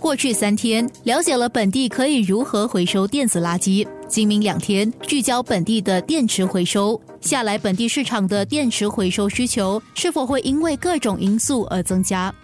过去三天了解了本地可以如何回收电子垃圾，今明两天聚焦本地的电池回收。下来本地市场的电池回收需求是否会因为各种因素而增加？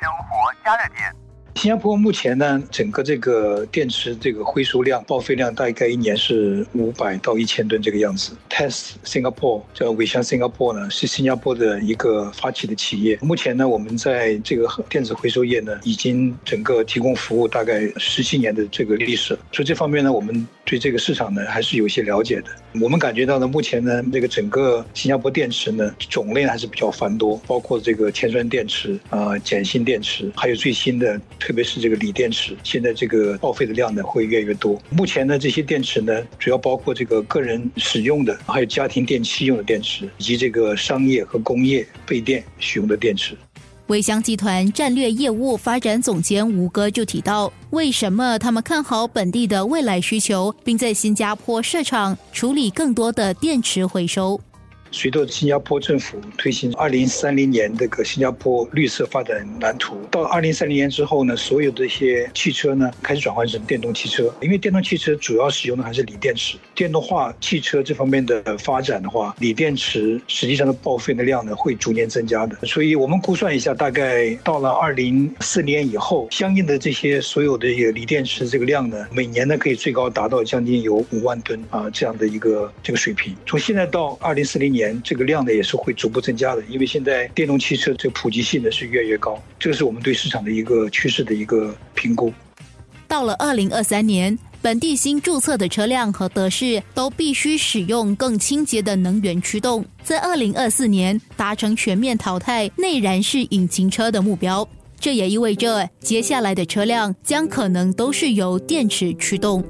生活加热点。新加坡目前呢，整个这个电池这个回收量报废量大概一年是五百到一千吨这个样子。Test Singapore 叫伟翔 Singapore 呢，是新加坡的一个发起的企业。目前呢，我们在这个电子回收业呢，已经整个提供服务大概十七年的这个历史，所以这方面呢，我们对这个市场呢还是有些了解的。我们感觉到呢，目前呢，这个整个新加坡电池呢种类还是比较繁多，包括这个铅酸电池啊、碱性电池，还有最新的。特别是这个锂电池，现在这个报废的量呢会越来越多。目前呢，这些电池呢主要包括这个个人使用的，还有家庭电器用的电池，以及这个商业和工业备电使用的电池。伟翔集团战略业务发展总监吴哥就提到，为什么他们看好本地的未来需求，并在新加坡设厂处理更多的电池回收。随着新加坡政府推行二零三零年这个新加坡绿色发展蓝图，到二零三零年之后呢，所有这些汽车呢开始转换成电动汽车。因为电动汽车主要使用的还是锂电池，电动化汽车这方面的发展的话，锂电池实际上的报废的量呢会逐年增加的。所以我们估算一下，大概到了二零四年以后，相应的这些所有的锂电池这个量呢，每年呢可以最高达到将近有五万吨啊这样的一个这个水平。从现在到二零四零年。这个量呢也是会逐步增加的，因为现在电动汽车这普及性呢是越来越高，这个是我们对市场的一个趋势的一个评估。到了二零二三年，本地新注册的车辆和德士都必须使用更清洁的能源驱动，在二零二四年达成全面淘汰内燃式引擎车的目标。这也意味着接下来的车辆将可能都是由电池驱动。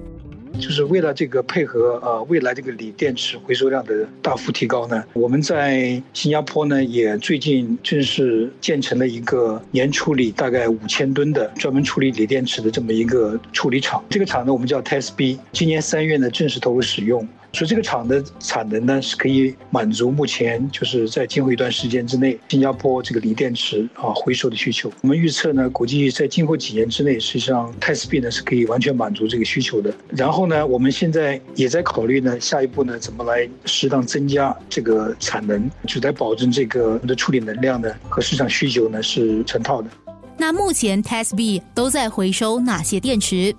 就是为了这个配合呃未来这个锂电池回收量的大幅提高呢，我们在新加坡呢也最近正式建成了一个年处理大概五千吨的专门处理锂电池的这么一个处理厂。这个厂呢我们叫 Tesb，今年三月呢正式投入使用。所以这个厂的产能呢是可以满足目前就是在今后一段时间之内新加坡这个锂电池啊回收的需求。我们预测呢估计在今后几年之内，实际上 Tesb 呢是可以完全满足这个需求的。然后呢，我们现在也在考虑呢下一步呢怎么来适当增加这个产能，就在保证这个的处理能量呢和市场需求呢是成套的。那目前 Tesb 都在回收哪些电池？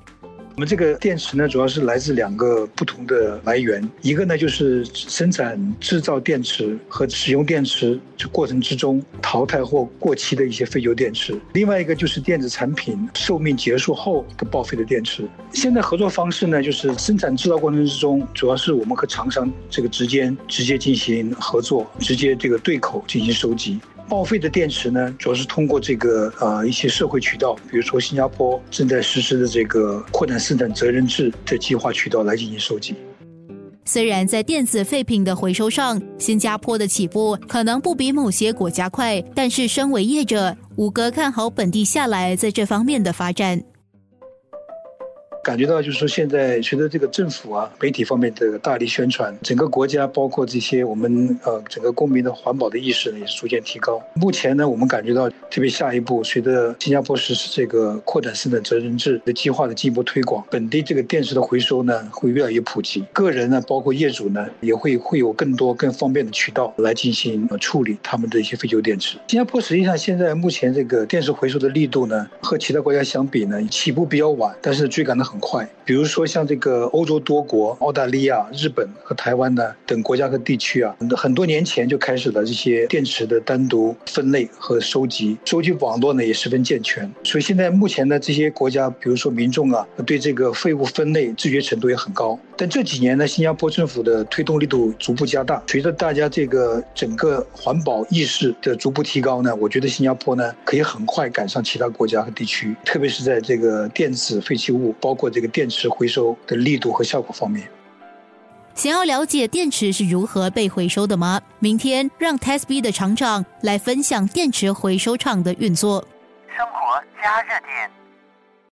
我们这个电池呢，主要是来自两个不同的来源，一个呢就是生产制造电池和使用电池这过程之中淘汰或过期的一些废旧电池，另外一个就是电子产品寿命结束后的报废的电池。现在合作方式呢，就是生产制造过程之中，主要是我们和厂商这个之间直接进行合作，直接这个对口进行收集。报废的电池呢，主要是通过这个呃一些社会渠道，比如说新加坡正在实施的这个扩展生产责任制的计划渠道来进行收集。虽然在电子废品的回收上，新加坡的起步可能不比某些国家快，但是身为业者，五哥看好本地下来在这方面的发展。感觉到就是说，现在随着这个政府啊、媒体方面的大力宣传，整个国家包括这些我们呃整个公民的环保的意识呢，也是逐渐提高。目前呢，我们感觉到，特别下一步，随着新加坡实施这个扩展生产责任制的计划的进一步推广，本地这个电池的回收呢会越来越普及，个人呢，包括业主呢，也会会有更多更方便的渠道来进行处理他们的一些废旧电池。新加坡实际上现在目前这个电池回收的力度呢，和其他国家相比呢，起步比较晚，但是追赶的很。很快，比如说像这个欧洲多国、澳大利亚、日本和台湾呢等国家和地区啊，很多年前就开始了这些电池的单独分类和收集，收集网络呢也十分健全。所以现在目前的这些国家，比如说民众啊，对这个废物分类自觉程度也很高。但这几年呢，新加坡政府的推动力度逐步加大，随着大家这个整个环保意识的逐步提高呢，我觉得新加坡呢可以很快赶上其他国家和地区，特别是在这个电子废弃物，包括。这个电池回收的力度和效果方面，想要了解电池是如何被回收的吗？明天让 TestB 的厂长来分享电池回收厂的运作。生活加热点。